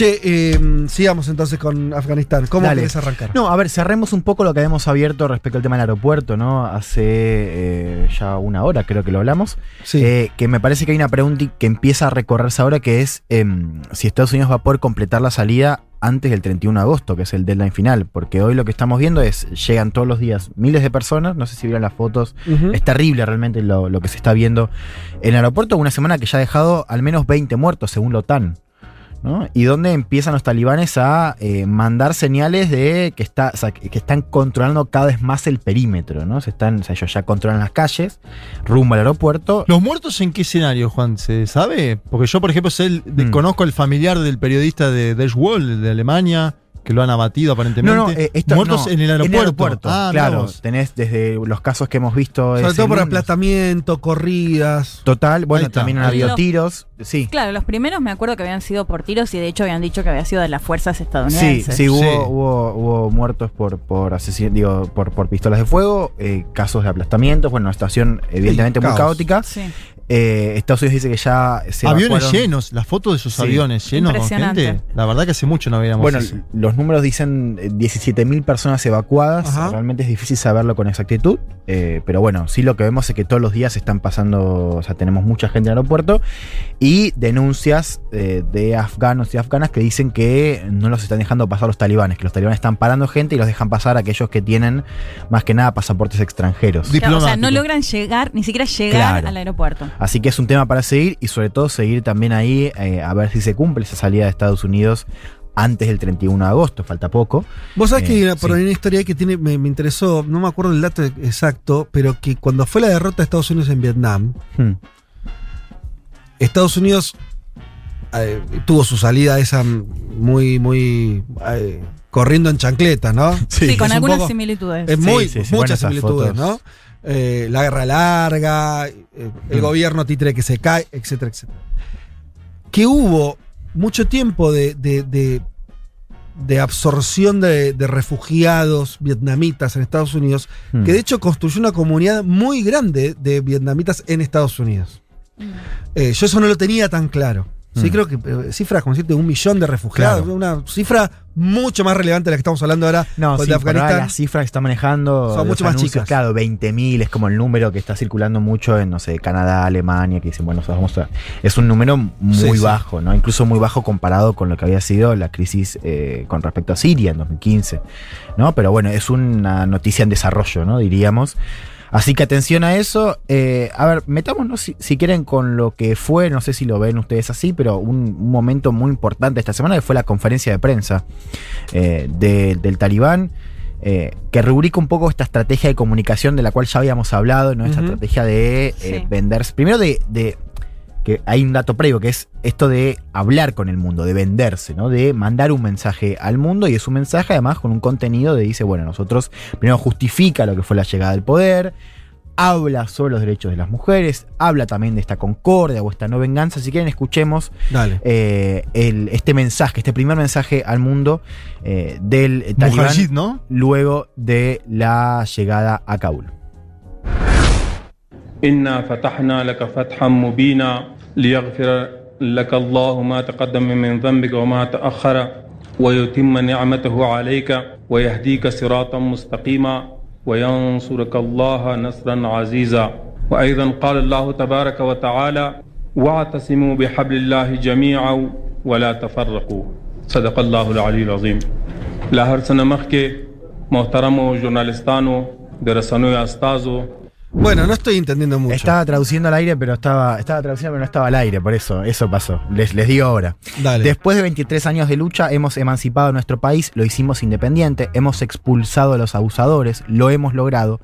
Che, eh, sigamos entonces con Afganistán. ¿Cómo Dale. querés arrancar? No, a ver, cerremos un poco lo que habíamos abierto respecto al tema del aeropuerto, ¿no? Hace eh, ya una hora creo que lo hablamos. Sí. Eh, que me parece que hay una pregunta que empieza a recorrerse ahora que es em, si Estados Unidos va a poder completar la salida antes del 31 de agosto, que es el deadline final. Porque hoy lo que estamos viendo es, llegan todos los días miles de personas, no sé si vieron las fotos, es terrible realmente lo, lo que se está viendo en el aeropuerto. Una semana que ya ha dejado al menos 20 muertos, según la OTAN. ¿No? Y donde empiezan los talibanes a eh, mandar señales de que, está, o sea, que están controlando cada vez más el perímetro. ¿no? Se están, o sea, ellos ya controlan las calles, rumbo al aeropuerto. ¿Los muertos en qué escenario, Juan? ¿Se sabe? Porque yo, por ejemplo, sé Mm. conozco el familiar del periodista de Deutsche Welle, de Alemania, que lo han abatido aparentemente. No, no, eh, esto- muertos no, en el aeropuerto. Ah, claro, tenés desde los casos que hemos visto. Sobre todo por segundos. aplatamiento, corridas. Total, bueno, también han habido los- tiros. Sí. Claro, los primeros me acuerdo que habían sido por tiros y de hecho habían dicho que había sido de las fuerzas estadounidenses. sí, hubo, Sí. hubo, hubo muertos por, por asesin- digo, por, por pistolas de fuego, eh, casos de aplastamientos, bueno, una situación evidentemente muy caos. caótica. Sí. Eh, Estados Unidos dice que ya se Aviones evacuaron- llenos, las fotos de esos Sí. aviones llenos con gente. La verdad que hace mucho no veíamos Bueno, eso. los números dicen eh, 17.000 personas evacuadas. Ajá. Realmente es difícil saberlo con exactitud. eh, pero bueno, sí lo que vemos es que todos los días están pasando, o sea, tenemos mucha gente en el aeropuerto y denuncias eh, de afganos y afganas que dicen que no los están dejando pasar los talibanes, que los talibanes están parando gente y los dejan pasar a aquellos que tienen más que nada pasaportes extranjeros. Claro, o sea, no logran llegar, ni siquiera llegar Claro. al aeropuerto. Así que es un tema para seguir y sobre todo seguir también ahí eh, a ver si se cumple esa salida de Estados Unidos antes del 31 de agosto, falta poco. Vos sabés Eh, que hay una, por sí. ahí una historia ahí que tiene, me, me interesó, no me acuerdo el dato exacto, pero que cuando fue la derrota de Estados Unidos en Vietnam, Hmm. Estados Unidos eh, tuvo su salida esa muy, muy eh, corriendo en chancletas, ¿no? Sí, con algunas poco- similitudes. Es Sí, muy, sí, muchas similitudes, fotos. ¿no? Eh, la guerra larga, eh, el Mm. gobierno títere que se cae, etcétera, etcétera. Que hubo mucho tiempo de, de- de- de absorción de, de refugiados vietnamitas en Estados Unidos, Hmm. que de hecho construyó una comunidad muy grande de vietnamitas en Estados Unidos. Eh, yo eso no lo tenía tan claro. Sí, Mm. creo que eh, cifras como decirte un millón de refugiados, Claro. una cifra mucho más relevante de la que estamos hablando ahora No, sí, de Afganistán. las cifras que está manejando Son mucho más anuncios, chicas. Claro, 20.000 es como el número que está circulando mucho en, no sé, Canadá, Alemania, que dicen, bueno, vamos a... Es un número muy Sí, sí. bajo, ¿no? Incluso muy bajo comparado con lo que había sido la crisis eh, con respecto a Siria en 2015, ¿no? Pero bueno, es una noticia en desarrollo, ¿no? Diríamos. Así que atención a eso. Eh, a ver, metámonos si, si quieren con lo que fue, no sé si lo ven ustedes así, pero un, un momento muy importante esta semana que fue la conferencia de prensa eh, de- del talibán. eh, que rubrica un poco esta estrategia de comunicación de la cual ya habíamos hablado, ¿no? Esta estrategia de eh, Sí. venderse. Primero de, de- que hay un dato previo, que es esto de hablar con el mundo, de venderse, ¿no? De mandar un mensaje al mundo y es un mensaje además con un contenido de dice, bueno, nosotros primero justifica lo que fue la llegada del poder, habla sobre los derechos de las mujeres, habla también de esta concordia o esta no venganza. Si quieren, escuchemos Dale. eh, el- este mensaje, este primer mensaje al mundo eh, del talibán ¿no? luego de la llegada a Kabul. إنا فتحنا لك فتحا مبينا ليغفر لك الله ما تقدم من ذنبك وما تأخر ويتم نعمته عليك ويهديك صراطا مستقيما وينصرك الله نصرا عزيزا وأيضا قال الله تبارك وتعالى واعتصموا بحبل الله جميعا ولا تفرقوا. صدق الله العلي العظيم. لا هر سنة مخکې محترمو ژورنالستانو د رسنیو Bueno, no estoy entendiendo mucho. Estaba traduciendo al aire, pero estaba, estaba traduciendo, pero no estaba al aire, por eso, eso pasó. Les, les digo ahora. Dale. Después de 23 años de lucha, hemos emancipado nuestro país, lo hicimos independiente, hemos expulsado a los abusadores, lo hemos logrado,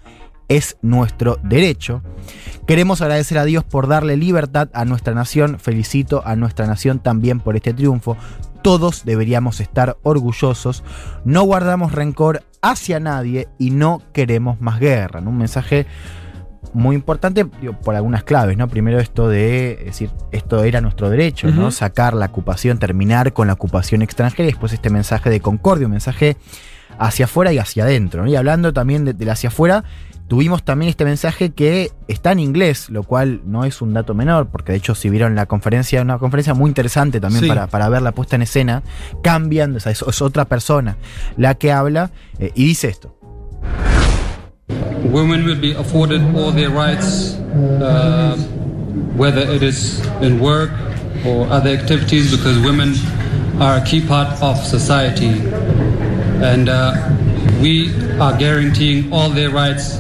es nuestro derecho. Queremos agradecer a Dios por darle libertad a nuestra nación, felicito a nuestra nación también por este triunfo. Todos deberíamos estar orgullosos, no guardamos rencor hacia nadie y no queremos más guerra. ¿no? Un mensaje muy importante digo, por algunas claves, ¿no? Primero esto de es decir, esto era nuestro derecho, ¿no? Sacar la ocupación, terminar con la ocupación extranjera y después este mensaje de concordia, un mensaje hacia afuera y hacia adentro, ¿no? Y hablando también de- del hacia afuera, tuvimos también este mensaje que está en inglés, lo cual no es un dato menor, porque de hecho si vieron la conferencia, una conferencia muy interesante también Sí. para, para ver la puesta en escena, cambian, o sea, es, es otra persona la que habla eh, y dice esto. Women will be afforded all their rights, uh, whether it is in work or other activities, because women are a key part of society. And uh, we are guaranteeing all their rights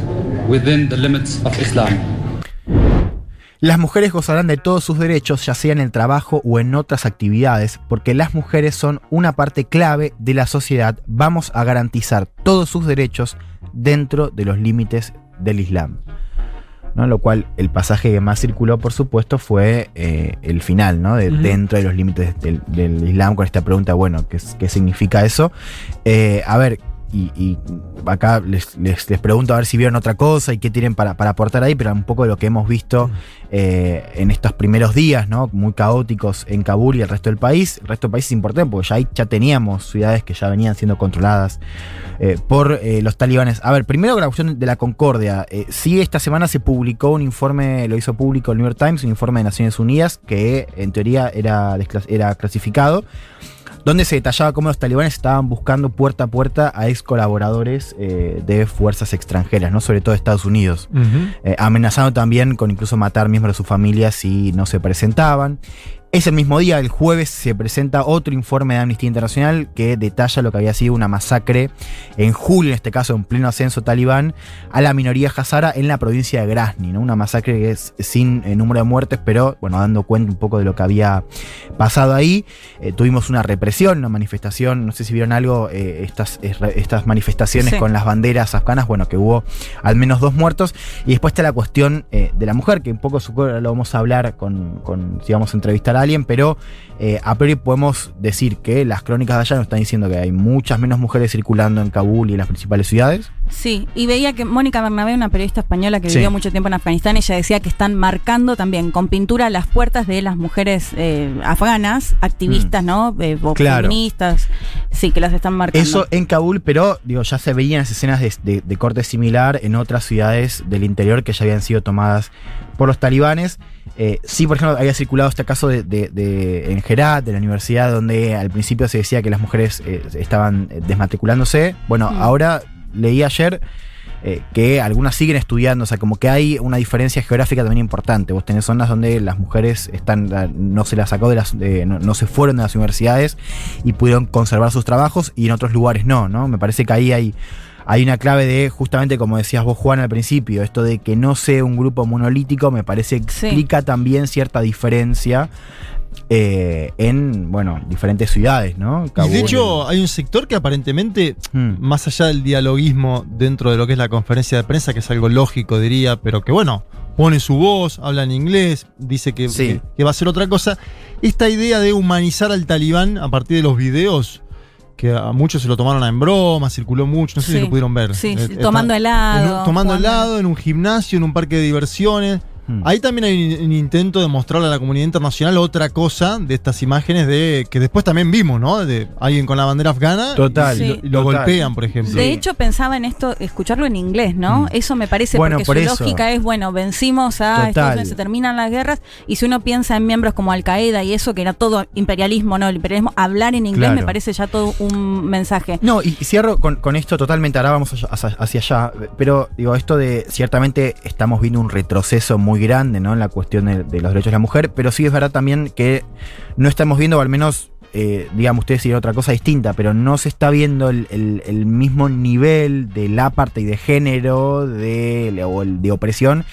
within the limits of Islam. Las mujeres gozarán de todos sus derechos, ya sea en el trabajo o en otras actividades, porque las mujeres son una parte clave de la sociedad. Vamos a garantizar todos sus derechos dentro de los límites del Islam. ¿no? Lo cual el pasaje que más circuló, por supuesto, fue eh, el final, ¿no? De dentro de los límites del, del Islam, con esta pregunta, bueno, ¿qué, es- qué significa eso? Eh, a ver, y, y acá les, les- les pregunto a ver si vieron otra cosa y qué tienen para, para aportar ahí, pero un poco de lo que hemos visto eh, en estos primeros días, ¿no? Muy caóticos en Kabul y el resto del país. El resto del país es importante porque ya, ahí ya teníamos ciudades que ya venían siendo controladas eh, por eh, los talibanes. A ver, primero la cuestión de la concordia. Sí, esta semana se publicó un informe, lo hizo público el New York Times, un informe de Naciones Unidas que en teoría era, era clasificado donde se detallaba cómo los talibanes estaban buscando puerta a puerta a ex colaboradores eh, de fuerzas extranjeras, no sobre todo de Estados Unidos, eh, amenazando también con incluso matar miembros de su familia si no se presentaban. Ese mismo día, el jueves, se presenta otro informe de Amnistía Internacional que detalla lo que había sido una masacre en julio, en este caso en pleno ascenso talibán, a la minoría hazara en la provincia de Grasny, ¿no? Una masacre que es sin eh, número de muertes, pero bueno, dando cuenta un poco de lo que había pasado ahí. Eh, tuvimos una represión, una manifestación, no sé si vieron algo, eh, estas, estas manifestaciones Sí. con las banderas afganas, bueno, que hubo al menos dos muertos. Y después está la cuestión de la mujer, que un poco supongo lo vamos a hablar con, con- si vamos a entrevistar a alguien, pero eh, a priori podemos decir que las crónicas de allá nos están diciendo que hay muchas menos mujeres circulando en Kabul y en las principales ciudades. Sí, y veía que Mónica Bernabé, una periodista española que Sí. vivió mucho tiempo en Afganistán, ella decía que están marcando también con pintura las puertas de las mujeres eh, afganas, activistas, ¿no? Eh, Mm. Claro. feministas. Sí, que las están marcando. Eso en Kabul, pero digo, ya se veían las escenas de, de- de corte similar en otras ciudades del interior que ya habían sido tomadas por los talibanes. Eh, sí, por ejemplo, había circulado este caso de, de- de- en Herat, de la universidad, donde al principio se decía que las mujeres eh, estaban desmatriculándose. Bueno, Mm. ahora leí ayer eh, que algunas siguen estudiando, o sea, como que hay una diferencia geográfica también importante. Vos tenés zonas donde las mujeres están, no se las sacó de las, de- no, no se fueron de las universidades y pudieron conservar sus trabajos y en otros lugares no, ¿no? Me parece que ahí hay, hay una clave de, justamente como decías vos, Juan, al principio, esto de que no sea un grupo monolítico, me parece que Sí. explica también cierta diferencia eh, en, bueno, diferentes ciudades, ¿no? Y de hecho, hay un sector que aparentemente, Mm. más allá del dialoguismo dentro de lo que es la conferencia de prensa, que es algo lógico, diría, pero que bueno, pone su voz, habla en inglés, dice que, Sí. que- que va a ser otra cosa. Esta idea de humanizar al talibán a partir de los videos, que a muchos se lo tomaron en broma, circuló mucho, no sé si lo pudieron ver. Sí, Eh, está- tomando en helado. un- tomando jugando- helado en un gimnasio, en un parque de diversiones. Mm. Ahí también hay un, un intento de mostrarle a la comunidad internacional otra cosa de estas imágenes de que después también vimos, ¿no? De alguien con la bandera afgana Total. y, lo- Sí. y lo Total. golpean, por ejemplo. De hecho, pensaba en esto, escucharlo en inglés, ¿no? Mm. Eso me parece Bueno, porque por su eso. lógica es, bueno, vencimos a Total. Estados Unidos, se terminan las guerras, y si uno piensa en miembros como Al Qaeda y eso, que era todo imperialismo, ¿no? El imperialismo, hablar en inglés Claro. me parece ya todo un mensaje. No, y cierro con, con esto totalmente, ahora vamos hacia, hacia allá, pero digo, esto de, ciertamente estamos viendo un retroceso muy grande, ¿no? En la cuestión de, los derechos de la mujer, pero sí es verdad también que no estamos viendo, o al menos, eh, digamos, ustedes dirán otra cosa distinta, pero no se está viendo el, el- el mismo nivel de la parte y de género de, o el de opresión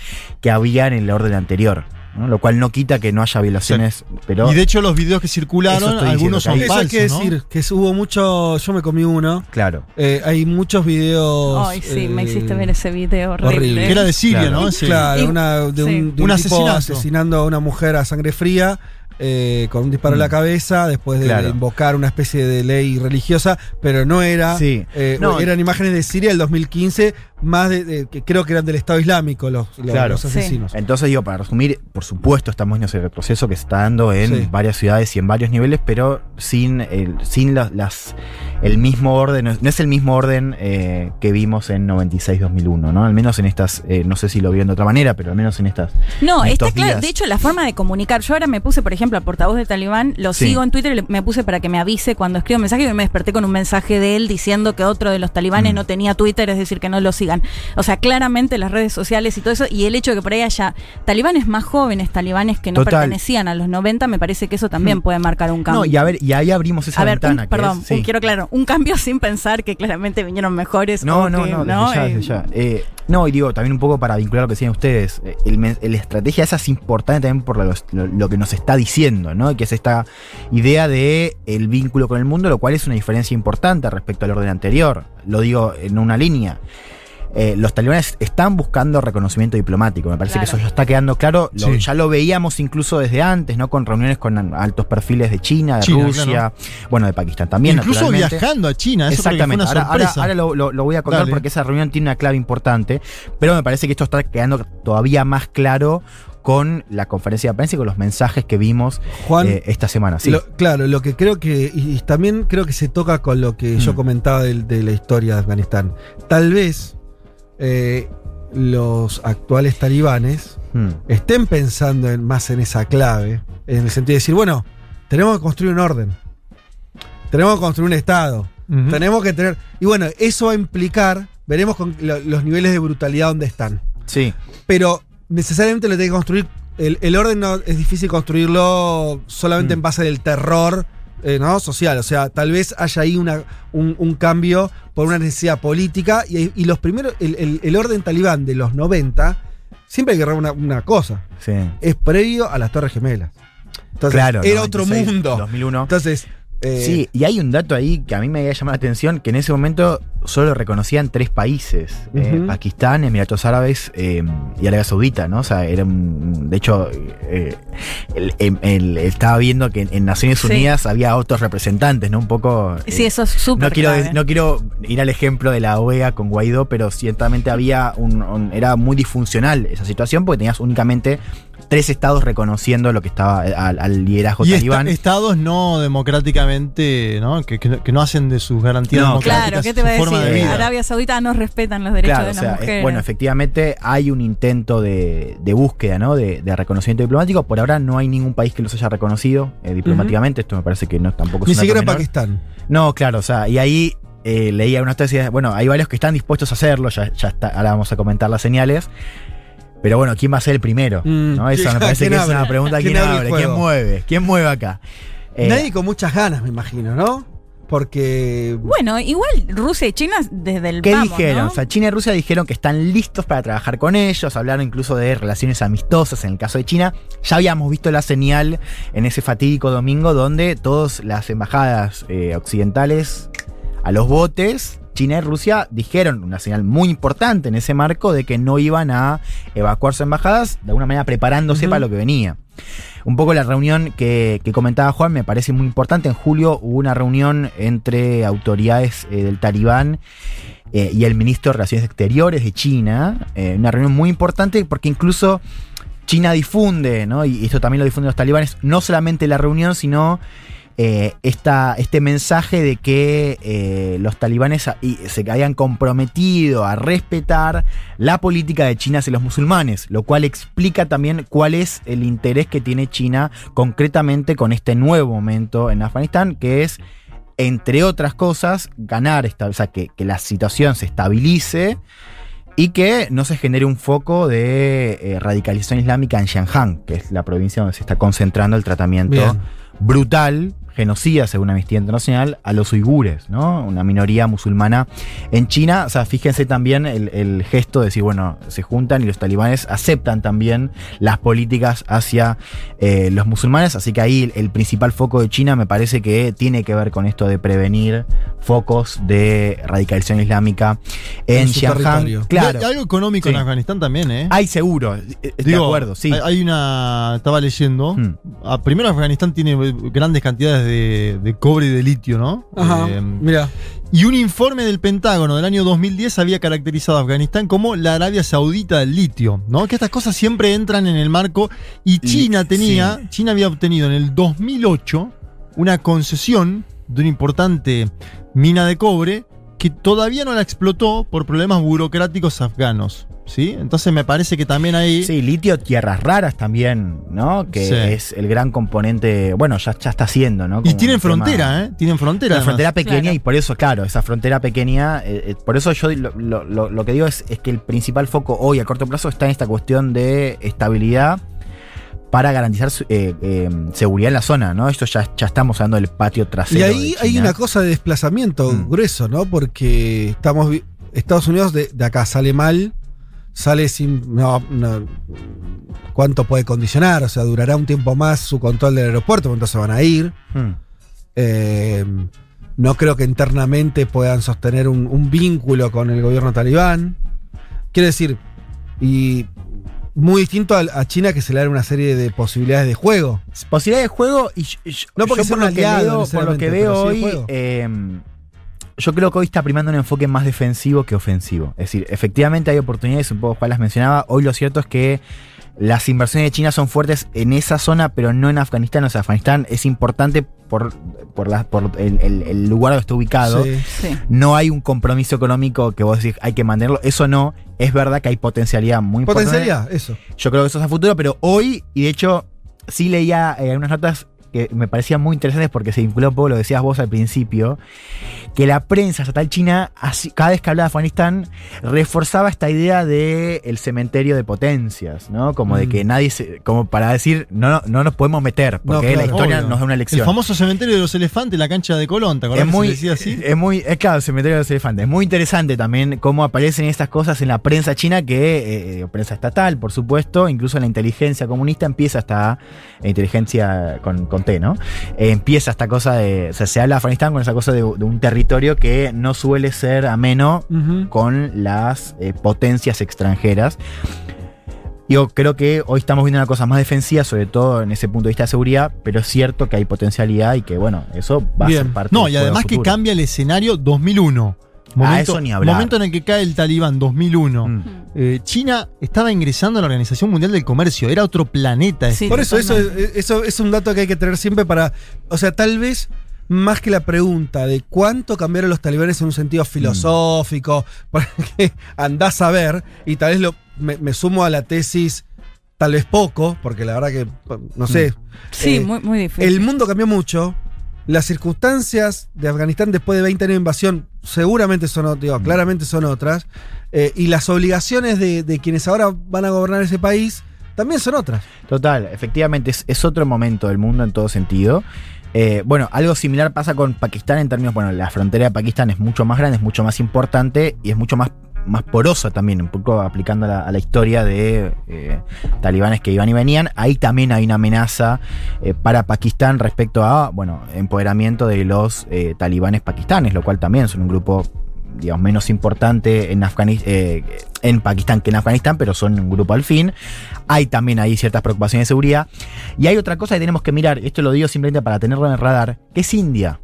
que había en el orden anterior. ¿No? Lo cual no quita que no haya violaciones, pero... y de hecho los videos que circularon, algunos son diciendo Eso hay falsos, que ¿no? decir, que hubo mucho. Yo me comí uno. Claro. Eh, hay muchos videos. Ay, sí, me eh, hiciste ver ese video horrible. horrible. Que era de Siria, Claro. ¿no? Ese- Claro, una, de un, sí. de un Un tipo asesinato. asesinando a una mujer a sangre fría, eh, con un disparo en la Mm. cabeza después de Claro. invocar una especie de ley religiosa, pero no era. Sí. eh, No. eran imágenes de Siria del 2015, más de, de- que creo que eran del Estado Islámico los, los- Claro. los Sí. asesinos. Entonces, digo, para resumir, por supuesto estamos viendo ese retroceso que se está dando en Sí. varias ciudades y en varios niveles, pero sin el, sin las, las- el mismo orden, no es- el mismo orden eh, que vimos en 96-2001, ¿no? Al menos en estas, eh, no sé si lo vieron de otra manera, pero al menos en estas. No, en está claro. días. De hecho, la forma de comunicar. Yo ahora me puse, por ejemplo, al portavoz del Talibán, lo Sí. sigo en Twitter y me puse para que me avise cuando escribo un mensaje y me desperté con un mensaje de él diciendo que otro de los talibanes Mm. no tenía Twitter, es decir, que no lo sigan. O sea, claramente las redes sociales y todo eso, y el hecho de que por ahí haya talibanes más jóvenes, talibanes que no Total. pertenecían a los 90, me parece que eso también Mm. puede marcar un cambio. No, y a ver, y ahí abrimos esa a ver, un- ventana. perdón, es- sí. un- quiero aclarar, un cambio sin pensar que claramente vinieron mejores. No, no, que, no, desde ya, Eh, ya. Eh, no, y digo, también un poco para vincular lo que decían ustedes, eh, el la estrategia esa es importante también por lo, lo- lo que nos está diciendo, ¿no? Que es esta idea de el vínculo con el mundo, lo cual es una diferencia importante respecto al orden anterior. Lo digo en una línea. Eh, los talibanes están buscando reconocimiento diplomático, me parece Claro. que eso ya está quedando claro. Lo- Sí. Ya lo veíamos incluso desde antes, ¿no? Con reuniones con altos perfiles de China, de China, Rusia, bueno, de Pakistán también. Incluso viajando a China, eso porque fue Exactamente. una Ahora, ahora- lo, lo- lo voy a contar Dale. porque esa reunión tiene una clave importante, pero me parece que esto está quedando todavía más claro con la conferencia de prensa y con los mensajes que vimos Juan, eh, esta semana. Sí. Lo- claro, lo que creo que, y, y también creo que se toca con lo que yo Mm. comentaba del- de, la historia de Afganistán. Tal vez eh, los actuales talibanes Hmm. estén pensando en, más en esa clave, en el sentido de decir, bueno, tenemos que construir un orden, tenemos que construir un Estado, tenemos que tener... Y bueno, eso va a implicar, veremos con lo- los niveles de brutalidad donde están. Sí. Pero necesariamente lo tiene que construir. El, el orden no, es difícil construirlo solamente Mm. en base del terror eh, ¿no? social. O sea, tal vez haya ahí una, un, un cambio por una necesidad política. Y, y los primeros, el, el- el orden talibán de los 90, siempre hay que una, una cosa. Sí. Es previo a las Torres Gemelas. Entonces, claro. era 96, otro mundo. 2001. Entonces, eh, Sí, y hay un dato ahí que a mí me había llamado la atención, que en ese momento solo lo reconocían tres países, eh. Pakistán, Emiratos Árabes eh, y Arabia Saudita, ¿no? O sea, era un- de hecho, eh, el- el- el- estaba viendo que en, en Naciones Sí. Unidas había otros representantes, ¿no? Un poco... eh, Sí, eso es súper no quiero, clave. no quiero ir al ejemplo de la OEA con Guaidó, pero ciertamente había un, un- era muy disfuncional esa situación porque tenías únicamente tres estados reconociendo lo que estaba eh, al, al liderazgo Y talibán. estados no democráticamente, ¿no? Que, que no- que no hacen de sus garantías No, democráticas Claro, ¿qué te va a su forma de decir? vida. Arabia Saudita no respetan los derechos Claro, de o sea, eh, mujeres. bueno, efectivamente hay un intento de, de búsqueda, ¿no? De, de reconocimiento diplomático. Por ahora no hay ningún país que los haya reconocido eh, diplomáticamente. Esto me parece que no tampoco es ni siquiera menor. Pakistán. No, claro, o sea, y ahí eh, leía unas tesis, bueno, hay varios que están dispuestos a hacerlo, ya, ya está, ahora vamos a comentar las señales. Pero bueno, ¿quién va a ser el primero? Mm, ¿No? Esa me parece ¿quién que es una pregunta. ¿Quién, ¿Quién abre? ¿Quién mueve? ¿Quién mueve acá? Eh, Nadie con muchas ganas, me imagino, ¿no? Porque. Bueno, igual Rusia y China desde el ¿Qué vamos, dijeron? ¿no? O sea, China y Rusia dijeron que están listos para trabajar con ellos, hablaron incluso de relaciones amistosas en el caso de China. Ya habíamos visto la señal en ese fatídico domingo donde todas las embajadas eh, occidentales a los botes, China y Rusia dijeron una señal muy importante en ese marco de que no iban a evacuar sus embajadas, de alguna manera preparándose para lo que venía. Un poco la reunión que, que comentaba Juan me parece muy importante. En julio hubo una reunión entre autoridades eh, del Talibán eh, y el ministro de Relaciones Exteriores de China. eh, una reunión muy importante porque incluso China difunde, ¿no? y esto también lo difunden los talibanes, no solamente la reunión, sino eh, esta- este mensaje de que eh, los talibanes se habían comprometido a respetar la política de China hacia los musulmanes, lo cual explica también cuál es el interés que tiene China concretamente con este nuevo momento en Afganistán, que es, entre otras cosas, ganar, esta, o sea, que, que la situación se estabilice y que no se genere un foco de eh, radicalización islámica en Xinjiang, que es la provincia donde se está concentrando el tratamiento Bien. brutal genocida, según Amnistía Internacional, a los uigures, ¿no? Una minoría musulmana en China. O sea, fíjense también el, el gesto de decir, bueno, se juntan y los talibanes aceptan también las políticas hacia eh, los musulmanes. Así que ahí el, el principal foco de China me parece que tiene que ver con esto de prevenir focos de radicalización islámica en, En Xinjiang. Claro. Hay algo económico Sí. en Afganistán también, ¿eh? Hay seguro, eh, de Digo, acuerdo, sí. Hay, hay una. Estaba leyendo. Hmm. Primero, Afganistán tiene grandes cantidades de, de cobre y de litio, ¿no? Ajá. Eh, Mira. y un informe del Pentágono del año 2010 había caracterizado a Afganistán como la Arabia Saudita del litio, ¿no? Que estas cosas siempre entran en el marco. Y China tenía. China había obtenido en el 2008 una concesión de una importante mina de cobre que todavía no la explotó por problemas burocráticos afganos. ¿Sí? Entonces me parece que también hay. Sí, litio, tierras raras también, ¿no? Que Sí. es el gran componente, bueno, ya, ya está haciendo, ¿no? Y tienen tema- frontera, ¿eh? Tienen frontera. Una además. frontera pequeña Claro. y por eso, claro, esa frontera pequeña, eh, eh, por eso yo lo, lo- lo- lo que digo es, es que el principal foco hoy a corto plazo está en esta cuestión de estabilidad para garantizar eh, eh, seguridad en la zona, ¿no? Esto ya, ya estamos hablando del patio trasero. Y ahí de hay una cosa de desplazamiento Mm. grueso, ¿no? Porque estamos Estados Unidos de, de acá sale mal, sale sin. No, no- ¿Cuánto puede condicionar? O sea, durará un tiempo más su control del aeropuerto, entonces van a ir. Hmm. Eh, no creo que internamente puedan sostener un, un vínculo con el gobierno talibán. Quiero decir, y muy distinto a, a China que se le da una serie de posibilidades de juego. Posibilidad de juego y No porque yo por lo que aliado veo, por lo que veo hoy, eh, yo creo que hoy está primando un enfoque más defensivo que ofensivo. Es decir, efectivamente hay oportunidades, un poco Juan las mencionaba. Hoy lo cierto es que las inversiones de China son fuertes en esa zona, pero no en Afganistán. O sea, Afganistán es importante por, por, la- por el, el- el lugar donde está ubicado. Sí. Sí. No hay un compromiso económico que vos decís hay que mantenerlo. Eso no. Es verdad que hay potencialidad muy importante. Potencialidad, eso. Yo creo que eso es a futuro, pero hoy, y de hecho, sí leía eh, unas notas que me parecían muy interesantes porque se vinculó un poco lo que decías vos al principio, que la prensa estatal china, cada vez que hablaba de Afganistán, reforzaba esta idea de el cementerio de potencias, ¿no? Como de Mm. que nadie se, como para decir, no, no, no nos podemos meter, No, porque la historia obvio. nos da una El lección. famoso cementerio de los elefantes, la cancha de Colón, ¿te acordás Es que muy, se decía así? es muy, es claro, el cementerio de los elefantes. Es muy interesante también cómo aparecen estas cosas en la prensa china, que eh, prensa estatal, por supuesto, incluso en la inteligencia comunista empieza esta eh, inteligencia con, con Eh, empieza esta cosa de, o sea, se habla de Afganistán con esa cosa de, de un territorio que no suele ser ameno con las eh, potencias extranjeras. Yo creo que hoy estamos viendo una cosa más defensiva, sobre todo en ese punto de vista de seguridad, pero es cierto que hay potencialidad y que, bueno, eso va a ser parte No, y además que cambia el escenario 2001. Momento, Ah, eso ni hablar. momento en el que cae el talibán, 2001. Mm. Eh, China estaba ingresando a la Organización Mundial del Comercio, era otro planeta. Sí. Por eso, eso, totalmente. eso es un dato que hay que tener siempre para. O sea, tal vez más que la pregunta de cuánto cambiaron los talibanes en un sentido filosófico, porque andás a ver, y tal vez lo, me, me sumo a la tesis, tal vez poco, porque la verdad que, no sé. Sí, eh, muy, muy difícil. El mundo cambió mucho. Las circunstancias de Afganistán después de 20 años de invasión seguramente son, ot- digo, claramente son otras. eh, y las obligaciones de, de quienes ahora van a gobernar ese país también son otras. Total, efectivamente, es, es otro momento del mundo en todo sentido. Eh, bueno, algo similar pasa con Pakistán en términos, bueno, la frontera de Pakistán es mucho más grande, es mucho más importante y es mucho más, más porosa también, un poco aplicando a la, historia de eh, talibanes que iban y venían. Ahí también hay una amenaza eh, para Pakistán respecto a, bueno, empoderamiento de los eh, talibanes pakistanes, lo cual también son un grupo digamos, menos importante en, Afganis- eh, en Pakistán que en Afganistán, pero son un grupo al fin. Hay también ahí ciertas preocupaciones de seguridad. Y hay otra cosa que tenemos que mirar, esto lo digo simplemente para tenerlo en el radar, que es India.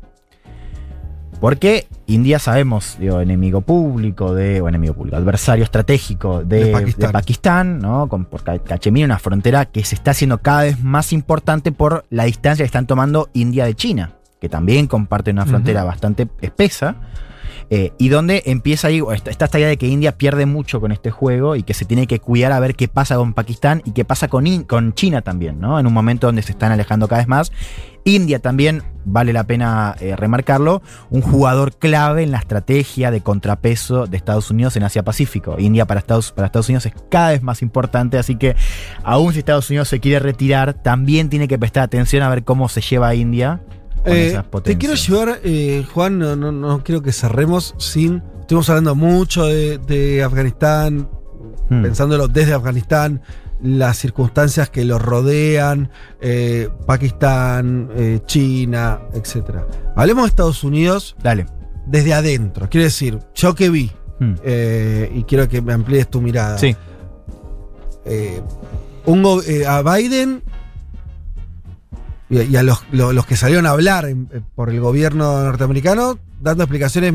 Porque India sabemos, digo, enemigo público de, o enemigo público, adversario estratégico de, De de Pakistán. Pakistán, ¿no? Con, por Ca- Cachemira, una frontera que se está haciendo cada vez más importante por la distancia que están tomando India de China, que también comparte una frontera bastante espesa. Eh, y donde empieza ahí, o está, está esta idea de que India pierde mucho con este juego y que se tiene que cuidar a ver qué pasa con Pakistán y qué pasa con, In- con China también, ¿no? En un momento donde se están alejando cada vez más. India también, vale la pena eh, remarcarlo, un jugador clave en la estrategia de contrapeso de Estados Unidos en Asia-Pacífico. India para Estados, para Estados Unidos es cada vez más importante, así que aún si Estados Unidos se quiere retirar, también tiene que prestar atención a ver cómo se lleva a India con Eh, esas te quiero llevar, eh, Juan, no, no, no quiero que cerremos sin. Estuvimos hablando mucho de, de Afganistán, Hmm. pensándolo desde Afganistán, las circunstancias que lo rodean, eh, Pakistán, eh, China, etc. Hablemos de Estados Unidos Dale. desde adentro. Quiero decir, yo que vi, Hmm. eh, y quiero que me amplíes tu mirada. Sí. un a Biden y, y a los, lo- los que salieron a hablar en- por el gobierno norteamericano, dando explicaciones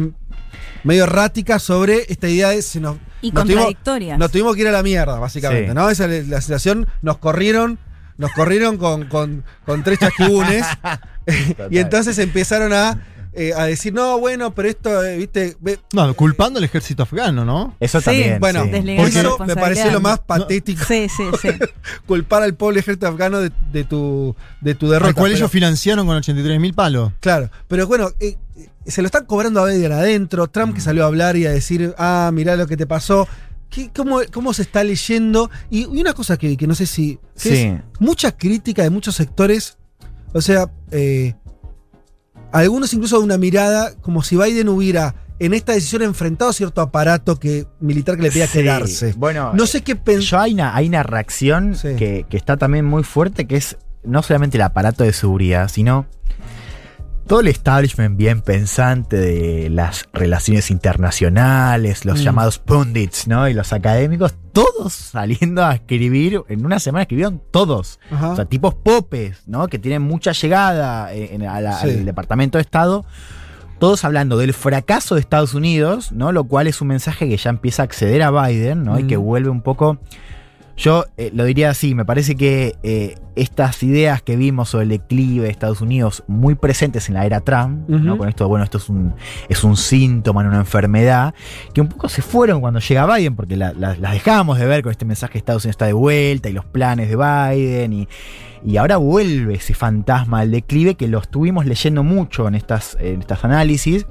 medio erráticas sobre esta idea de se nos, Y nos tuvimos- nos tuvimos que ir a la mierda, básicamente, Sí. ¿no? Esa es la sensación, nos corrieron, nos corrieron con, con, con tres chasquibunes. y entonces empezaron a, eh, a decir, no, bueno, pero esto, eh, viste, ve- No, culpando al ejército afgano, ¿no? Eso Sí, también. bueno, sí. Deslegando eso me pareció lo más No, patético. Sí, sí, sí. culpar al pobre ejército afgano de, de tu, de tu derrota. Al cual pero- ellos financiaron con 83 mil palos. Claro, pero bueno, eh, eh, se lo están cobrando a Biden adentro. Trump Mm. que salió a hablar y a decir, ah, mirá lo que te pasó. ¿Qué- cómo, cómo se está leyendo? Y, y una cosa que, que no sé si. si Sí. es mucha crítica de muchos sectores. O sea, eh, algunos incluso de una mirada como si Biden hubiera en esta decisión enfrentado cierto aparato que, militar que le pedía Sí. quedarse. Bueno, No sé qué pensar. Yo hay una, hay una reacción Sí. que, que está también muy fuerte, que es no solamente el aparato de seguridad, sino todo el establishment bien pensante de las relaciones internacionales, los Mm. llamados pundits, ¿no? Y los académicos, todos saliendo a escribir, en una semana escribieron todos. Ajá. O sea, tipos popes, ¿no? Que tienen mucha llegada eh, en- a la- Sí. al Departamento de Estado. Todos hablando del fracaso de Estados Unidos, ¿no? Lo cual es un mensaje que ya empieza a acceder a Biden, ¿no? Y Mm. que vuelve un poco. Yo eh, lo diría así, me parece que eh, estas ideas que vimos sobre el declive de Estados Unidos muy presentes en la era Trump, ¿no? Con esto, bueno, esto es un, es un síntoma, una enfermedad, que un poco se fueron cuando llega Biden, porque la- la- las dejamos de ver con este mensaje Estados Unidos está de vuelta y los planes de Biden, y, y ahora vuelve ese fantasma del declive que lo estuvimos leyendo mucho en estas, en estas análisis,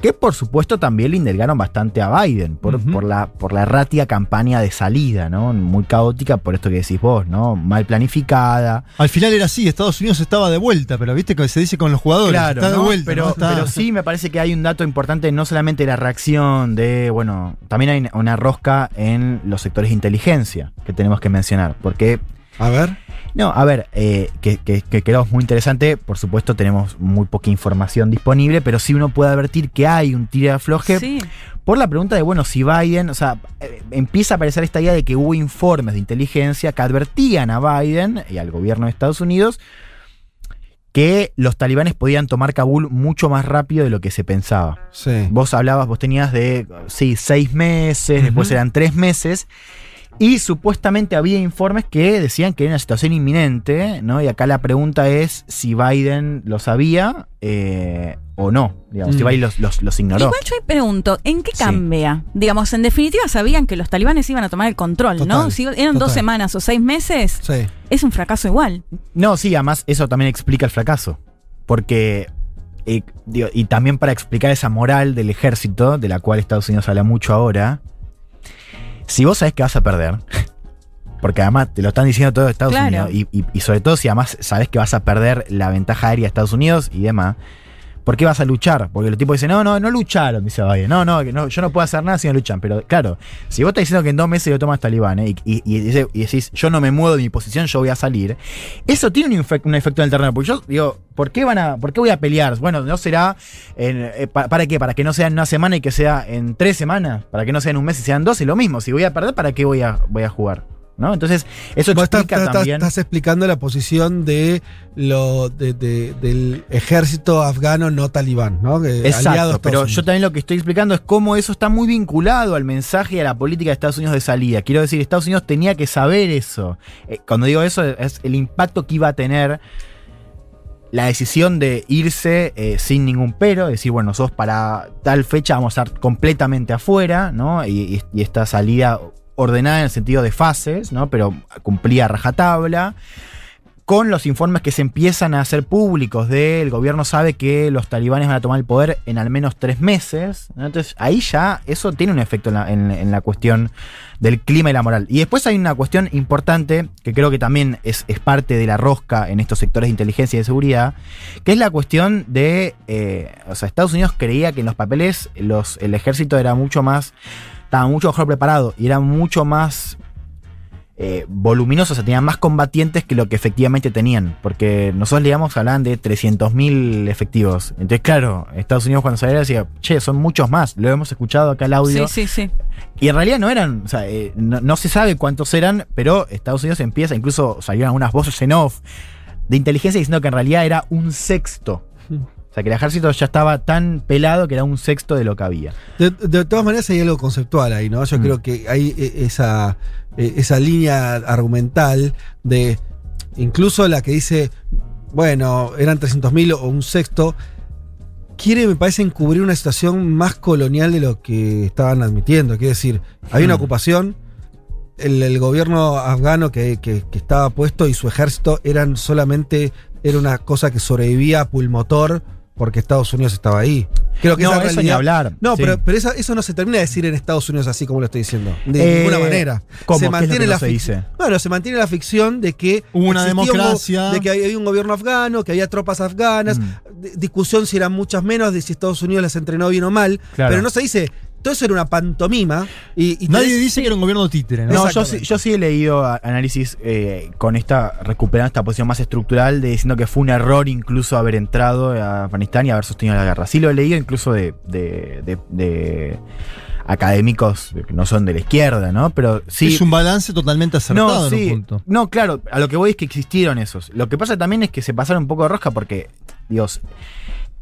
que por supuesto también le indulgaron bastante a Biden, por, por, la, por la errática campaña de salida, ¿no? Muy caótica, por esto que decís vos, ¿no? Mal planificada. Al final era así, Estados Unidos estaba de vuelta, pero viste que se dice con los jugadores. está de vuelta. pero, ¿no? Está- pero sí me parece que hay un dato importante, no solamente la reacción de, bueno, también hay una rosca en los sectores de inteligencia que tenemos que mencionar, porque A ver. No, a ver, eh, que, que, que creo es muy interesante. Por supuesto, tenemos muy poca información disponible, pero sí uno puede advertir que hay un tira de afloje Sí. por la pregunta de, bueno, si Biden, o sea, eh, empieza a aparecer esta idea de que hubo informes de inteligencia que advertían a Biden y al gobierno de Estados Unidos que los talibanes podían tomar Kabul mucho más rápido de lo que se pensaba. Sí. Vos hablabas, vos tenías de, sí, seis meses, después eran tres meses. Y supuestamente había informes que decían que era una situación inminente, ¿no? Y acá la pregunta es si Biden lo sabía eh, o no. Digamos, si Mm. Biden los, los- los ignoró. Igual yo ahí pregunto, ¿en qué Sí. cambia? Digamos, en definitiva sabían que los talibanes iban a tomar el control, ¿no? Si eran dos semanas o seis meses, Sí. es un fracaso igual. No, sí, además eso también explica el fracaso. Porque, eh, digo, y también para explicar esa moral del ejército, de la cual Estados Unidos habla mucho ahora, si vos sabés que vas a perder, porque además te lo están diciendo todo Estados Claro. Unidos, y, y- y sobre todo si además sabés que vas a perder la ventaja aérea de Estados Unidos y demás, ¿por qué vas a luchar? Porque los tipos dicen, no, no, no lucharon, dice Biden, no, no, no, yo no puedo hacer nada si no luchan, pero claro, si vos estás diciendo que en dos meses lo toman los talibanes y, y- decís, yo no me muevo de mi posición, yo voy a salir, eso tiene un, efec- un efecto en el terreno. Porque yo digo, ¿por qué van a, por qué voy a pelear? Bueno, no será en- eh, pa- ¿para qué? Para que no sea en una semana y que sea en tres semanas, para que no sea en un mes y sean dos, es lo mismo. Si voy a perder, ¿para qué voy a, voy a jugar? ¿No? Entonces, eso Vos estás, explica estás- también. estás explicando la posición de lo de- de- del ejército afgano no talibán, ¿no? Que Exacto, pero Unidos. yo también lo que estoy explicando es cómo eso está muy vinculado al mensaje y a la política de Estados Unidos de salida. Quiero decir, Estados Unidos tenía que saber eso. Eh, cuando digo eso, es el impacto que iba a tener la decisión de irse eh, sin ningún pero, decir, bueno, nosotros para tal fecha vamos a estar completamente afuera, ¿no? Y, y- y esta salida ordenada en el sentido de fases, ¿no? Pero cumplía rajatabla. con los informes que se empiezan a hacer públicos de el gobierno sabe que los talibanes van a tomar el poder en al menos tres meses. Entonces ahí ya eso tiene un efecto en la, cuestión del clima y la moral. Y después hay una cuestión importante que creo que también es, parte de la rosca en estos sectores de inteligencia y de seguridad, que es la cuestión de, eh, o sea, Estados Unidos creía que en los papeles el ejército era mucho más, estaba mucho mejor preparado y era mucho más eh, voluminosos, o sea, tenían más combatientes que lo que efectivamente tenían. Porque nosotros, digamos, hablaban de 300.000 efectivos. Entonces, claro, Estados Unidos cuando salía decía, che, son muchos más. Lo hemos escuchado acá el audio. Sí, sí, sí. Y en realidad no eran, o sea, eh, no, no se sabe cuántos eran, pero Estados Unidos empieza, incluso salieron algunas voces en off de inteligencia diciendo que en realidad era un sexto. Sea, que el ejército ya estaba tan pelado que era un sexto de lo que había. De, de todas maneras hay algo conceptual ahí, ¿no? Yo Mm. creo que hay eh, esa, eh, esa línea argumental de incluso la que dice, bueno, eran 300.000 o un sexto, quiere, me parece, encubrir una situación más colonial de lo que estaban admitiendo. Quiere decir, hay una Mm. ocupación, el, el gobierno afgano que, que- que estaba puesto y su ejército eran solamente, era una cosa que sobrevivía a pulmotor porque Estados Unidos estaba ahí. Creo que no, esa eso ni hablar. no, Sí. pero, pero eso, eso no se termina de decir en Estados Unidos así como lo estoy diciendo. De Eh, ninguna manera. ¿cómo? Se ¿Qué es lo mantiene no la se dice? Bueno, se mantiene la ficción de que Hubo una un democracia. de que había un gobierno afgano, que había tropas afganas, Mm. discusión si eran muchas menos, de si Estados Unidos las entrenó bien o mal. Claro. Pero no se dice, todo eso era una pantomima. Y, y Nadie tenés- dice que era un gobierno títere, ¿no? No, yo yo sí he leído a- análisis eh, con esta, recuperando esta posición más estructural, de diciendo que fue un error incluso haber entrado a Afganistán y haber sostenido la guerra. Sí lo he leído incluso de, de- de- de académicos que no son de la izquierda, ¿no? Pero sí. Es un balance totalmente acertado no, en un punto. No, claro, a lo que voy es que existieron esos. Lo que pasa también es que se pasaron un poco de rosca porque, Dios,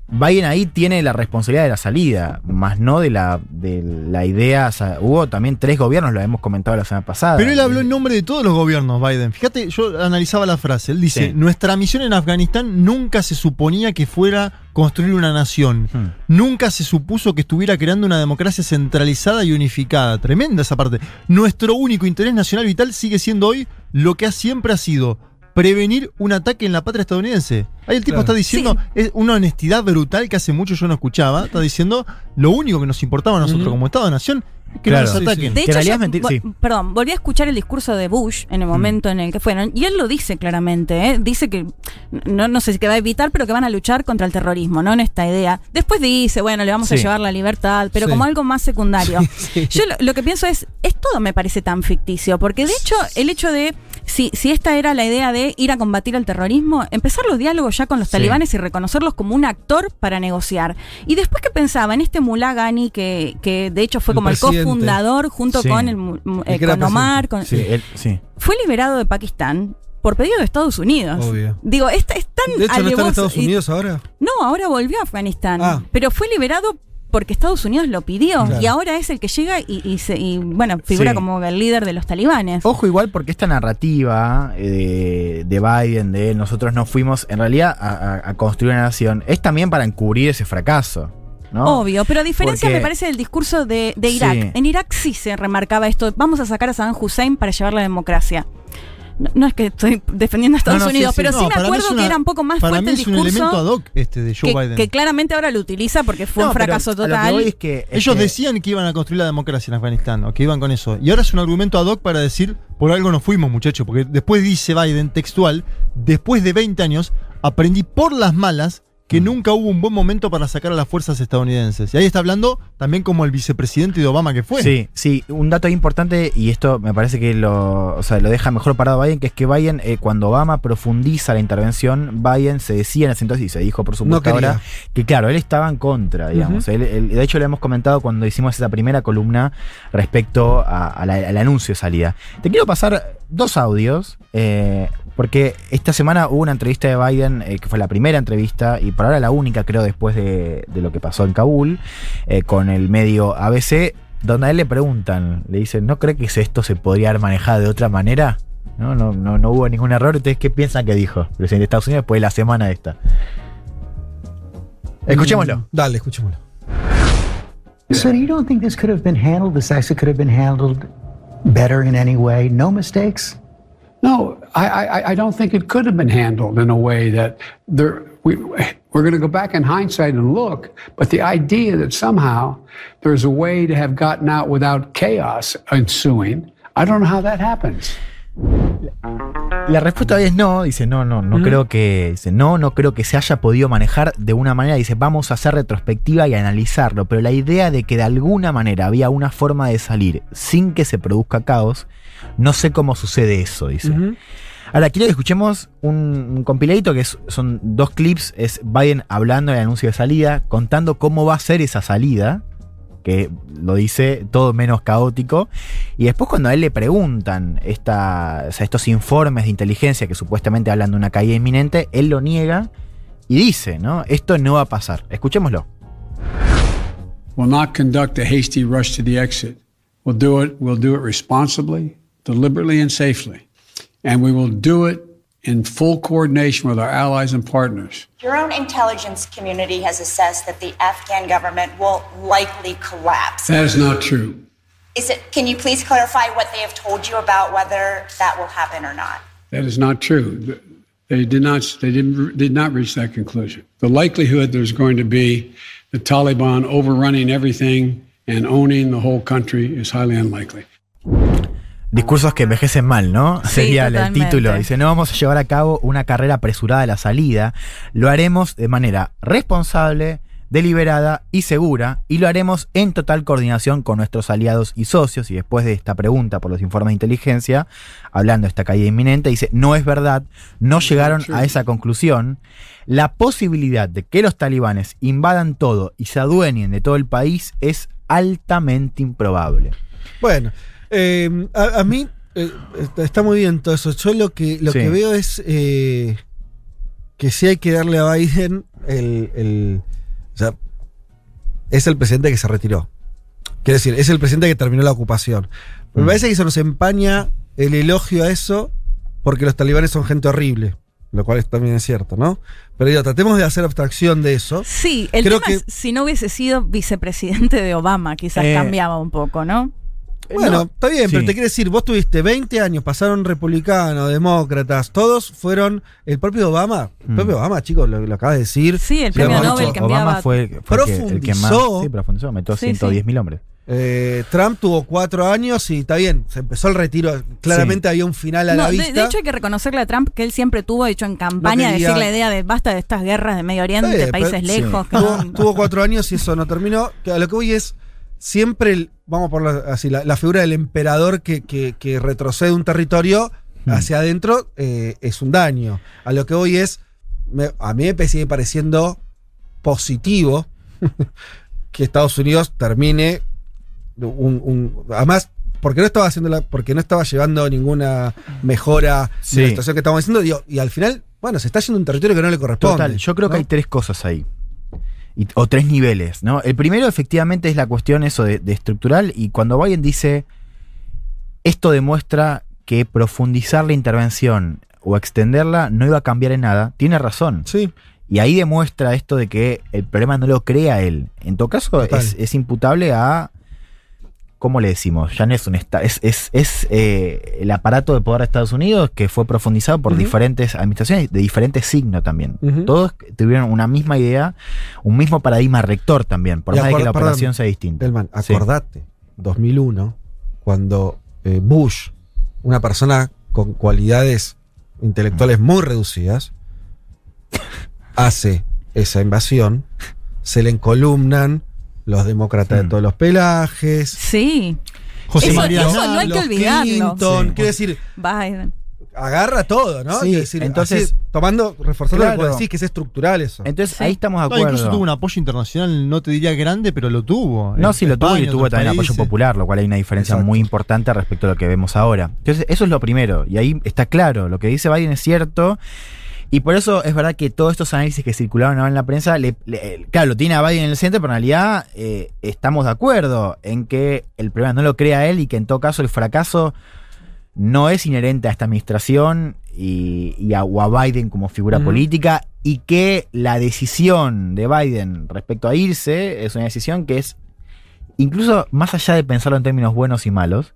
Biden ahí tiene la responsabilidad de la salida, más no de la, de la idea. o sea, hubo también tres gobiernos, lo hemos comentado la semana pasada. Pero él habló en nombre de todos los gobiernos, Biden. Fíjate, yo analizaba la frase. Él dice, Sí. nuestra misión en Afganistán nunca se suponía que fuera construir una nación. Hmm. Nunca se supuso que estuviera creando una democracia centralizada y unificada. Tremenda esa parte. Nuestro único interés nacional vital sigue siendo hoy lo que siempre ha sido prevenir un ataque en la patria estadounidense. Ahí el tipo Claro. está diciendo es una honestidad brutal que hace mucho yo no escuchaba. Está diciendo lo único que nos importaba a nosotros como Estado-nación es que Claro. no nos ataquen. De hecho, yo- mentir- sí. perdón, volví a escuchar el discurso de Bush en el momento en el que fueron, y él lo dice claramente, ¿eh? dice que, no, no sé si que va a evitar, pero que van a luchar contra el terrorismo, ¿no? En esta idea. Después dice, bueno, le vamos a llevar la libertad, pero Sí. como algo más secundario. Sí. Yo lo, lo que pienso es, es todo me parece tan ficticio, porque de hecho, el hecho de, si, si esta era la idea de ir a combatir el terrorismo, empezar los diálogos ya con los Sí. talibanes y reconocerlos como un actor para negociar. Y después que pensaba en este Mullah Ghani, que, que de hecho fue El como el cofundador junto Sí. con, el, eh, con Omar, con- Sí, él- fue liberado de Pakistán por pedido de Estados Unidos. Obvio. Digo, es, es tan De hecho, ¿no está en Estados y- Unidos ahora? no, ahora volvió a Afganistán. Ah. Pero fue liberado porque Estados Unidos lo pidió. Claro. Y ahora es el que llega y, y se- y, bueno, figura Sí. como el líder de los talibanes. Ojo igual porque esta narrativa eh, de, de Biden, de nosotros no fuimos en realidad a, a- a construir una nación, es también para encubrir ese fracaso. ¿no? Obvio, pero a diferencia Porque- me parece del discurso de, de Irak. Sí. En Irak sí se remarcaba esto, vamos a sacar a Saddam Hussein para llevar la democracia. No, no es que estoy defendiendo a Estados No, no, sí, Unidos, sí. pero No, sí me acuerdo una- que era un poco más Para fuerte mí el es un elemento ad discurso hoc este de Joe que, Biden. que claramente ahora lo utiliza porque fue No, un pero fracaso a lo que total. voy es que- es Ellos que- decían que iban a construir la democracia en Afganistán, o que iban con eso. Y ahora es un argumento ad hoc para decir, por algo nos fuimos, muchachos. Porque después dice Biden, textual, después de 20 años, aprendí por las malas que nunca hubo un buen momento para sacar a las fuerzas estadounidenses. Y ahí está hablando también como el vicepresidente de Obama que fue. Sí, sí, un dato importante, y esto me parece que lo, o sea, lo deja mejor parado Biden, que es que Biden, eh, cuando Obama profundiza la intervención, Biden se decía en ese entonces, y se dijo por supuesto ahora, que claro, él estaba en contra, digamos. Él- él- de hecho, lo hemos comentado cuando hicimos esa primera columna respecto a- a la- al anuncio de salida. Te quiero pasar dos audios, eh, porque esta semana hubo una entrevista de Biden, eh, que fue la primera entrevista, y por ahora la única, creo, después de, de lo que pasó en Kabul, eh, con el medio ABC, donde a él le preguntan, le dicen, ¿no cree que esto se podría haber manejado de otra manera? No, no, no, no hubo ningún error. ¿Ustedes qué piensan que dijo el presidente de Estados Unidos después de la semana esta? Escuchémoslo. Mm, Dale, escuchémoslo. So you don't think this could have been handled, this actually could have been handled better in any way? No mistakes? No, I, I, I don't think it could have been handled in a way that there, we, we're going to go back in hindsight and look, but the idea that somehow there's a way to have gotten out without chaos ensuing, I don't know how that happens. La respuesta hoy es no, dice no, no, no creo que, dice no, no creo que se haya podido manejar de una manera, dice vamos a hacer retrospectiva y analizarlo, pero la idea de que de alguna manera había una forma de salir sin que se produzca caos, no sé cómo sucede eso, dice. Ahora, quiero que escuchemos un, un compiladito que es- son dos clips, es Biden hablando del anuncio de salida, contando cómo va a ser esa salida, que lo dice todo menos caótico, y después cuando a él le preguntan esta, estos informes de inteligencia que supuestamente hablan de una caída inminente, él lo niega y dice, ¿no? Esto no va a pasar. Escuchémoslo. We'll not conduct a hasty rush to the exit. We'll do it, we'll do it responsibly, deliberately, and safely. And we will do it in full coordination with our allies and partners. Your own intelligence community has assessed that the Afghan government will likely collapse. That is not true. Is it, can you please clarify what they have told you about whether that will happen or not? That is not true. They did not. They didn't. Did not reach that conclusion. The likelihood there's going to be the Taliban overrunning everything and owning the whole country is highly unlikely. Discursos que envejecen mal, ¿no? Sí, Sería el título. Dice, no vamos a llevar a cabo una carrera apresurada de la salida, lo haremos de manera responsable, deliberada y segura, y lo haremos en total coordinación con nuestros aliados y socios. Y después de esta pregunta por los informes de inteligencia, hablando de esta caída inminente, dice, no es verdad, no llegaron a esa conclusión. La posibilidad de que los talibanes invadan todo y se adueñen de todo el país es altamente improbable. Bueno, eh, a, a mí eh, está- muy bien todo eso. Yo lo que, lo Sí. que veo es eh, que sí hay que darle a Biden el, el- O sea, es el presidente que se retiró. Quiero decir, es el presidente que terminó la ocupación. Me Mm. parece que eso nos empaña el elogio a eso porque los talibanes son gente horrible. Lo cual también es cierto, ¿no? Pero digo, tratemos de hacer abstracción de eso. Sí, el Creo tema que- es, si no hubiese sido vicepresidente de Obama, quizás Eh, cambiaba un poco, ¿no? Bueno, No, está bien, sí. pero te quiero decir, vos tuviste 20 años, pasaron republicanos, demócratas, todos fueron. El propio Obama, el Mm. propio Obama, chicos, lo, lo acabas de decir. Sí, el premio Nobel dicho. que Obama enviaba. fue, fue el que- el que más Profundizó. sí, profundizó, metió Sí, 110 mil hombres. Eh, Trump tuvo cuatro años y está bien, se empezó el retiro. Claramente había un final a No, la de, vista. de hecho hay que reconocerle a Trump que él siempre tuvo, hecho en campaña, No quería- decir la idea de basta de estas guerras de Medio Oriente, bien, países pero- lejos. que tuvo, no- tuvo cuatro años y eso no terminó. Que a lo que voy es siempre, el- vamos por la, así, la, la figura del emperador que, que- que retrocede un territorio Mm. hacia adentro eh, es un daño. A lo que voy es, me- a mí me sigue pareciendo positivo que Estados Unidos termine un, un- además porque no estaba haciendo la, porque no estaba llevando ninguna mejora Sí. de la situación que estamos diciendo y al final bueno se está yendo a un territorio que no le corresponde Total, yo creo que hay tres cosas ahí. Y- o tres niveles, ¿no? El primero, efectivamente, es la cuestión eso de, de estructural. Y cuando Biden dice esto demuestra que profundizar la intervención o extenderla no iba a cambiar en nada, tiene razón. Sí, Y ahí demuestra esto de que el problema no lo crea él. En todo caso, es imputable a. ¿Cómo le decimos? Ya no es un es, es, es, eh, el aparato de poder de Estados Unidos que fue profundizado por diferentes administraciones de diferentes signos también. Todos tuvieron una misma idea, un mismo paradigma rector también, por Y más de que la perdón, operación sea distinta. Delman, Sí. acordate 2001 cuando eh, Bush una persona con cualidades intelectuales muy reducidas hace esa invasión se le encolumnan los demócratas de Mm. todos los pelajes Sí, José Eso- María eso no hay que olvidarlo. Clinton, Sí. quiero decir Biden. agarra todo, ¿no? Sí, decir, entonces- así, tomando, reforzando lo que Claro. decís, que es estructural eso. Entonces Sí. ahí estamos de No, acuerdo. incluso tuvo un apoyo internacional, no te diría grande, pero lo tuvo. No, sí, lo tuvo y tuvo también apoyo popular, lo cual hay una diferencia Exacto. muy importante respecto a lo que vemos ahora. Entonces, eso es lo primero, y ahí está claro, lo que dice Biden es cierto, y por eso es verdad que todos estos análisis que circularon ahora en la prensa, le- le- claro, lo tiene a Biden en el centro, pero en realidad eh, estamos de acuerdo en que el problema no lo crea él y que en todo caso el fracaso no es inherente a esta administración y, y a, o a Biden como figura política y que la decisión de Biden respecto a irse es una decisión que es incluso más allá de pensarlo en términos buenos y malos,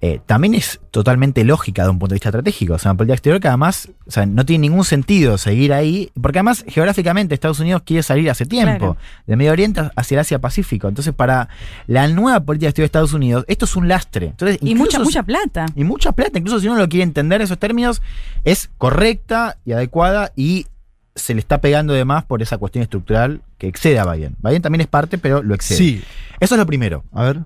eh, también es totalmente lógica de un punto de vista estratégico. O sea, una política exterior que además o sea, no tiene ningún sentido seguir ahí, porque además geográficamente Estados Unidos quiere salir hace tiempo, Claro. de Medio Oriente hacia el Asia Pacífico. Entonces, para la nueva política exterior de Estados Unidos, esto es un lastre. Entonces, Y mucha, mucha plata. y mucha plata, incluso si uno lo quiere entender esos términos, es correcta y adecuada y se le está pegando de más por esa cuestión estructural que excede a Biden. Biden también es parte, pero lo excede. Sí. Eso es lo primero. A ver.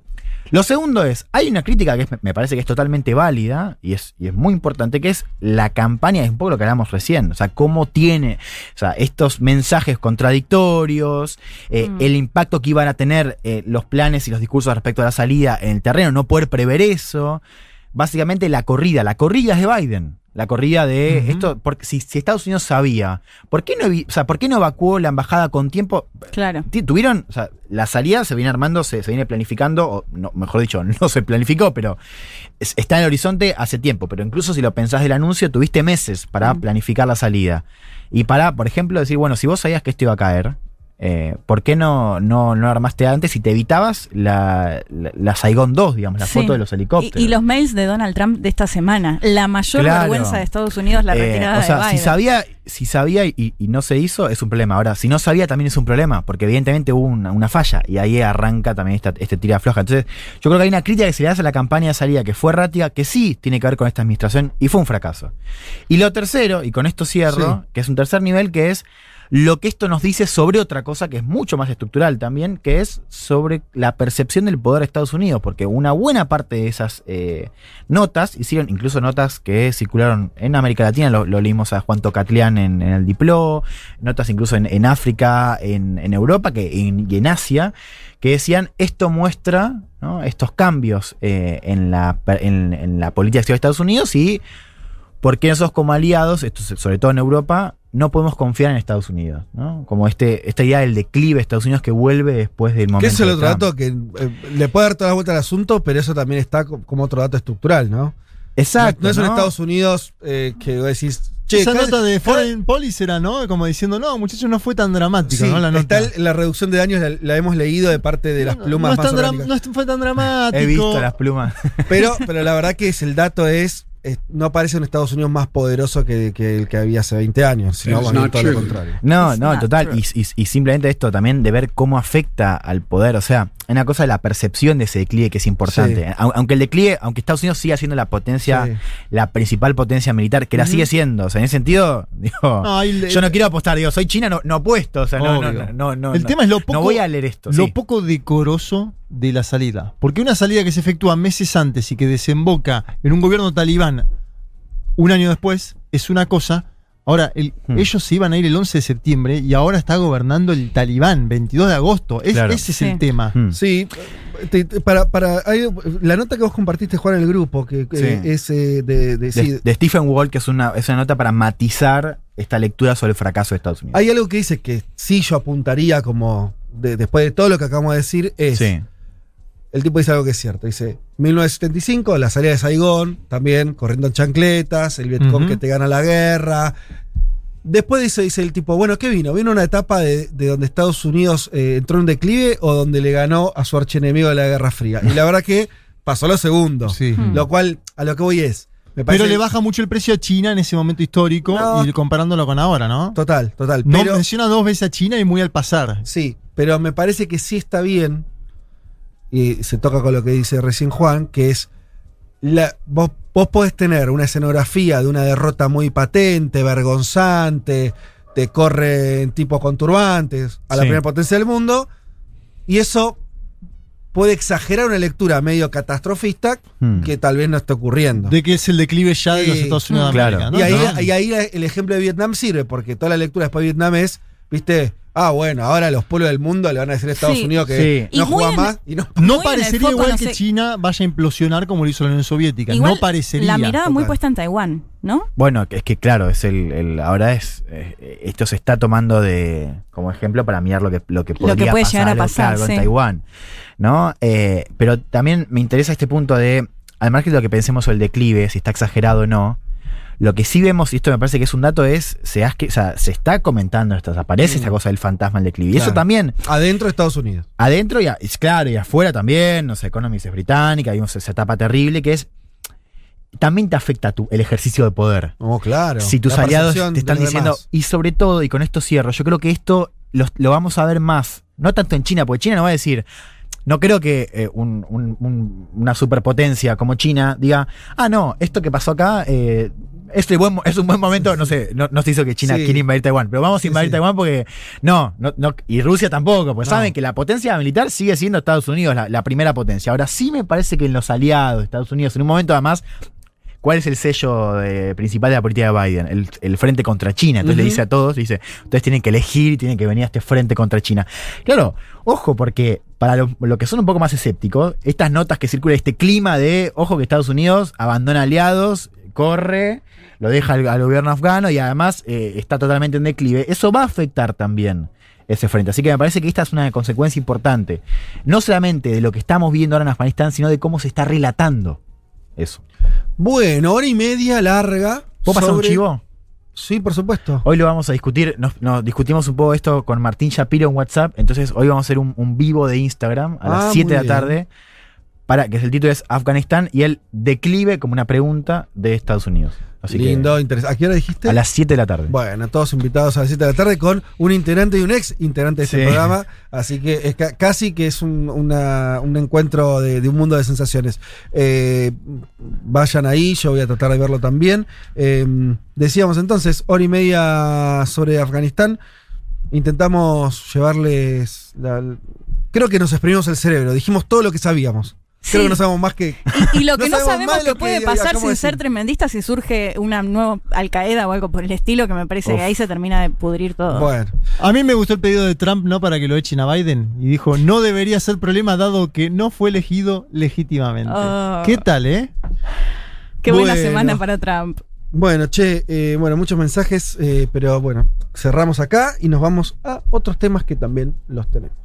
Lo segundo es, hay una crítica que es- me parece que es totalmente válida y es, y es muy importante, que es la campaña, es un poco lo que hablamos recién, o sea, cómo tiene, o sea, estos mensajes contradictorios, eh, Mm. el impacto que iban a tener eh, los planes y los discursos respecto a la salida en el terreno, no poder prever eso, básicamente la corrida, la corrida es de Biden. La corrida de esto, porque si, si Estados Unidos sabía, ¿por qué no, o sea, ¿por qué no evacuó la embajada con tiempo? Claro. Tuvieron, o sea, la salida se viene armando, se, se viene planificando, o no, mejor dicho, no se planificó, pero es- está en el horizonte hace tiempo. Pero incluso si lo pensás del anuncio, tuviste meses para planificar la salida. Y para, por ejemplo, decir, bueno, si vos sabías que esto iba a caer, eh, ¿por qué no, no, no armaste antes y te evitabas la, la, la Saigon 2, digamos, la Sí. foto de los helicópteros? Y, y los mails de Donald Trump de esta semana. La mayor Claro. vergüenza de Estados Unidos, la Eh, retirada o sea, de si sabía, si sabía y, y no se hizo, es un problema. Ahora, si no sabía, también es un problema, porque evidentemente hubo una, una falla y ahí arranca también esta, este tira floja. Entonces, yo creo que hay una crítica que se le hace a la campaña de salida que fue errática, que sí tiene que ver con esta administración y fue un fracaso. Y lo tercero, y con esto cierro, Sí. que es un tercer nivel, que es lo que esto nos dice sobre otra cosa que es mucho más estructural también, que es sobre la percepción del poder de Estados Unidos, porque una buena parte de esas eh, notas, hicieron incluso notas que circularon en América Latina, lo, leímos a Juan Tocatlián en, el Diplo, notas incluso en, en África, en, en Europa que, y en Asia, que decían esto muestra estos cambios eh, en, la, en, la política de Estados Unidos y por qué nosotros como aliados, esto sobre todo en Europa, no podemos confiar en Estados Unidos, ¿no? Como este, esta idea del declive de Estados Unidos que vuelve después del momento. Que es el de otro Trump. dato que eh, le puede dar toda la vuelta al asunto, pero eso también está co- como otro dato estructural, ¿no? Exacto. No es un ¿no? Estados Unidos eh, que vos decís, che, Esa nota de cada- Foreign Policy era, ¿no? Como diciendo, no, muchachos, no fue tan dramática, Sí, ¿no? La está nota. el- la reducción de daños, la, la hemos leído de parte de las No, plumas no, es más tan no fue tan dramático. He visto las plumas. Pero, pero la verdad que es, el dato es- no parece un Estados Unidos más poderoso que, que el que había hace 20 años, sino todo lo contrario. No, It's no, total. Y, y- y simplemente esto también de ver cómo afecta al poder. O sea, hay una cosa de la percepción de ese declive que es importante. Sí. Aunque el declive, aunque Estados Unidos siga siendo la potencia, Sí. la principal potencia militar, que la sigue siendo. O sea, en ese sentido, digo, No, yo no quiero apostar, digo, soy China, no, no apuesto. O sea, no, no, no, no, no, El no. tema es lo poco, No voy a leer esto. lo sí. poco decoroso de la salida. Porque una salida que se efectúa meses antes y que desemboca en un gobierno talibán un año después es una cosa. Ahora, el- Hmm. ellos se iban a ir el 11 de septiembre y ahora está gobernando el talibán, 22 de agosto. Es- Claro. Ese es Sí. el tema. Hmm. Sí, te- te- para, para, hay- la nota que vos compartiste, Juan, en el grupo, que, es eh, de, de- sí, de, de Stephen Wall, que es una, es una nota para matizar esta lectura sobre el fracaso de Estados Unidos. hay algo que dice que sí yo apuntaría como, de- después de todo lo que acabamos de decir, es, sí. El tipo dice algo que es cierto, dice, 1975, la salida de Saigón, también corriendo en chancletas, el Vietcong que te gana la guerra. Después dice, dice el tipo, bueno, ¿qué vino? ¿Vino una etapa de, de donde Estados Unidos eh, entró en un declive o donde le ganó a su archienemigo de la Guerra Fría? Y la verdad que pasó lo segundo. Sí. Hmm. Lo cual, a lo que voy es, me parece... Pero le baja mucho el precio a China en ese momento histórico No. y comparándolo con ahora, ¿no? Total, total. No Pero, menciona dos veces a China y muy al pasar. sí, pero me parece que sí está bien, y se toca con lo que dice recién Juan, que es, la, vos, vos podés tener una escenografía de una derrota muy patente, vergonzante, te corren tipos con turbantes a la Sí. primera potencia del mundo, y eso puede exagerar una lectura medio catastrofista Hmm. que tal vez no esté ocurriendo. De que es el declive ya de los. Estados Unidos de Claro. América. ¿no? Y ahí, ¿No? y ahí el ejemplo de Vietnam sirve, porque toda la lectura después de Vietnam es, viste, ah, bueno, ahora los pueblos del mundo le van a decir a Estados Sí. Unidos que Sí. no juega en- más y no. Parecería foco, igual no que. China vaya a implosionar como lo hizo la Unión Soviética. Igual no parecería. La mirada muy puesta en Taiwán, ¿no? Bueno, es que claro, es el, el- ahora es eh, esto se está tomando de como ejemplo para mirar lo que lo que podría que puede pasar, llegar a algo, pasar, claro, sí. en Taiwán, ¿no? Eh, pero también me interesa este punto de al margen de lo que pensemos sobre el declive, si está exagerado o no. Lo que sí vemos, y esto me parece que es un dato, es, se, has que- o sea, se está comentando, esto, aparece esta cosa del fantasma del declive. Y eso también, Adentro de Estados Unidos. adentro y, a- es claro, y afuera también, no sé, Economist es británica, vimos esa etapa terrible que es también te afecta tu, el ejercicio de poder. Oh, claro. Si tus La aliados te están diciendo, demás. y sobre todo, y con esto cierro, yo creo que esto lo, lo vamos a ver más, no tanto en China, porque China no va a decir, no creo que eh, un- un- un- una superpotencia como China diga, ah, no, esto que pasó acá eh, es, el buen es un buen momento, no sé, no, no se hizo que China Sí. quiere invadir Taiwán, pero vamos a invadir sí. Taiwán porque no, no, no, y Rusia tampoco, pues No. saben que la potencia militar sigue siendo Estados Unidos, la, la primera potencia. Ahora sí me parece que en los aliados Estados Unidos, en un momento además, ¿Cuál es el sello eh, principal de la política de Biden? El, el frente contra China. Entonces le dice a todos, dice, ustedes tienen que elegir tienen que venir a este frente contra China. Claro, ojo, porque para lo, lo que son un poco más escépticos, estas notas que circulan, este clima de, ojo que Estados Unidos abandona aliados, corre, lo deja al, al gobierno afgano y además eh, está totalmente en declive, eso va a afectar también ese frente. Así que me parece que esta es una consecuencia importante, no solamente de lo que estamos viendo ahora en Afganistán, sino de cómo se está relatando eso. Bueno, hora y media larga. ¿Puedo pasar un sobre- chivo? Sí, por supuesto. Hoy lo vamos a discutir, nos, nos discutimos un poco esto con Martín Shapiro en WhatsApp, entonces hoy vamos a hacer un, un vivo de Instagram a Ah, las 7 de la tarde, para que el título es Afganistán y el declive como una pregunta de Estados Unidos. Así Lindo, interesante. ¿A qué hora dijiste? a las 7 de la tarde. Bueno, todos invitados a las 7 de la tarde con un integrante y un ex integrante de este Sí. programa. Así que es ca- casi que es un, una- un encuentro de, de un mundo de sensaciones. Eh, vayan ahí, yo voy a tratar de verlo también. Eh, decíamos entonces, hora y media sobre Afganistán. Intentamos llevarles. la- creo que nos exprimimos el cerebro, dijimos todo lo que sabíamos. Creo Sí. que no sabemos más que. Y, y lo que No no, sabemos que puede que pasar sin de ser tremendista si surge una nueva Al Qaeda o algo por el estilo, que me parece Uf. que ahí se termina de pudrir todo. Bueno, A mí me gustó el pedido de Trump, no para que lo echen a Biden, y dijo, no debería ser problema dado que no fue elegido legítimamente. Ah. ¿Qué tal, eh? Qué buena Bueno. semana para Trump. Bueno, che, eh, bueno, muchos mensajes, eh, pero bueno, cerramos acá y nos vamos a otros temas que también los tenemos.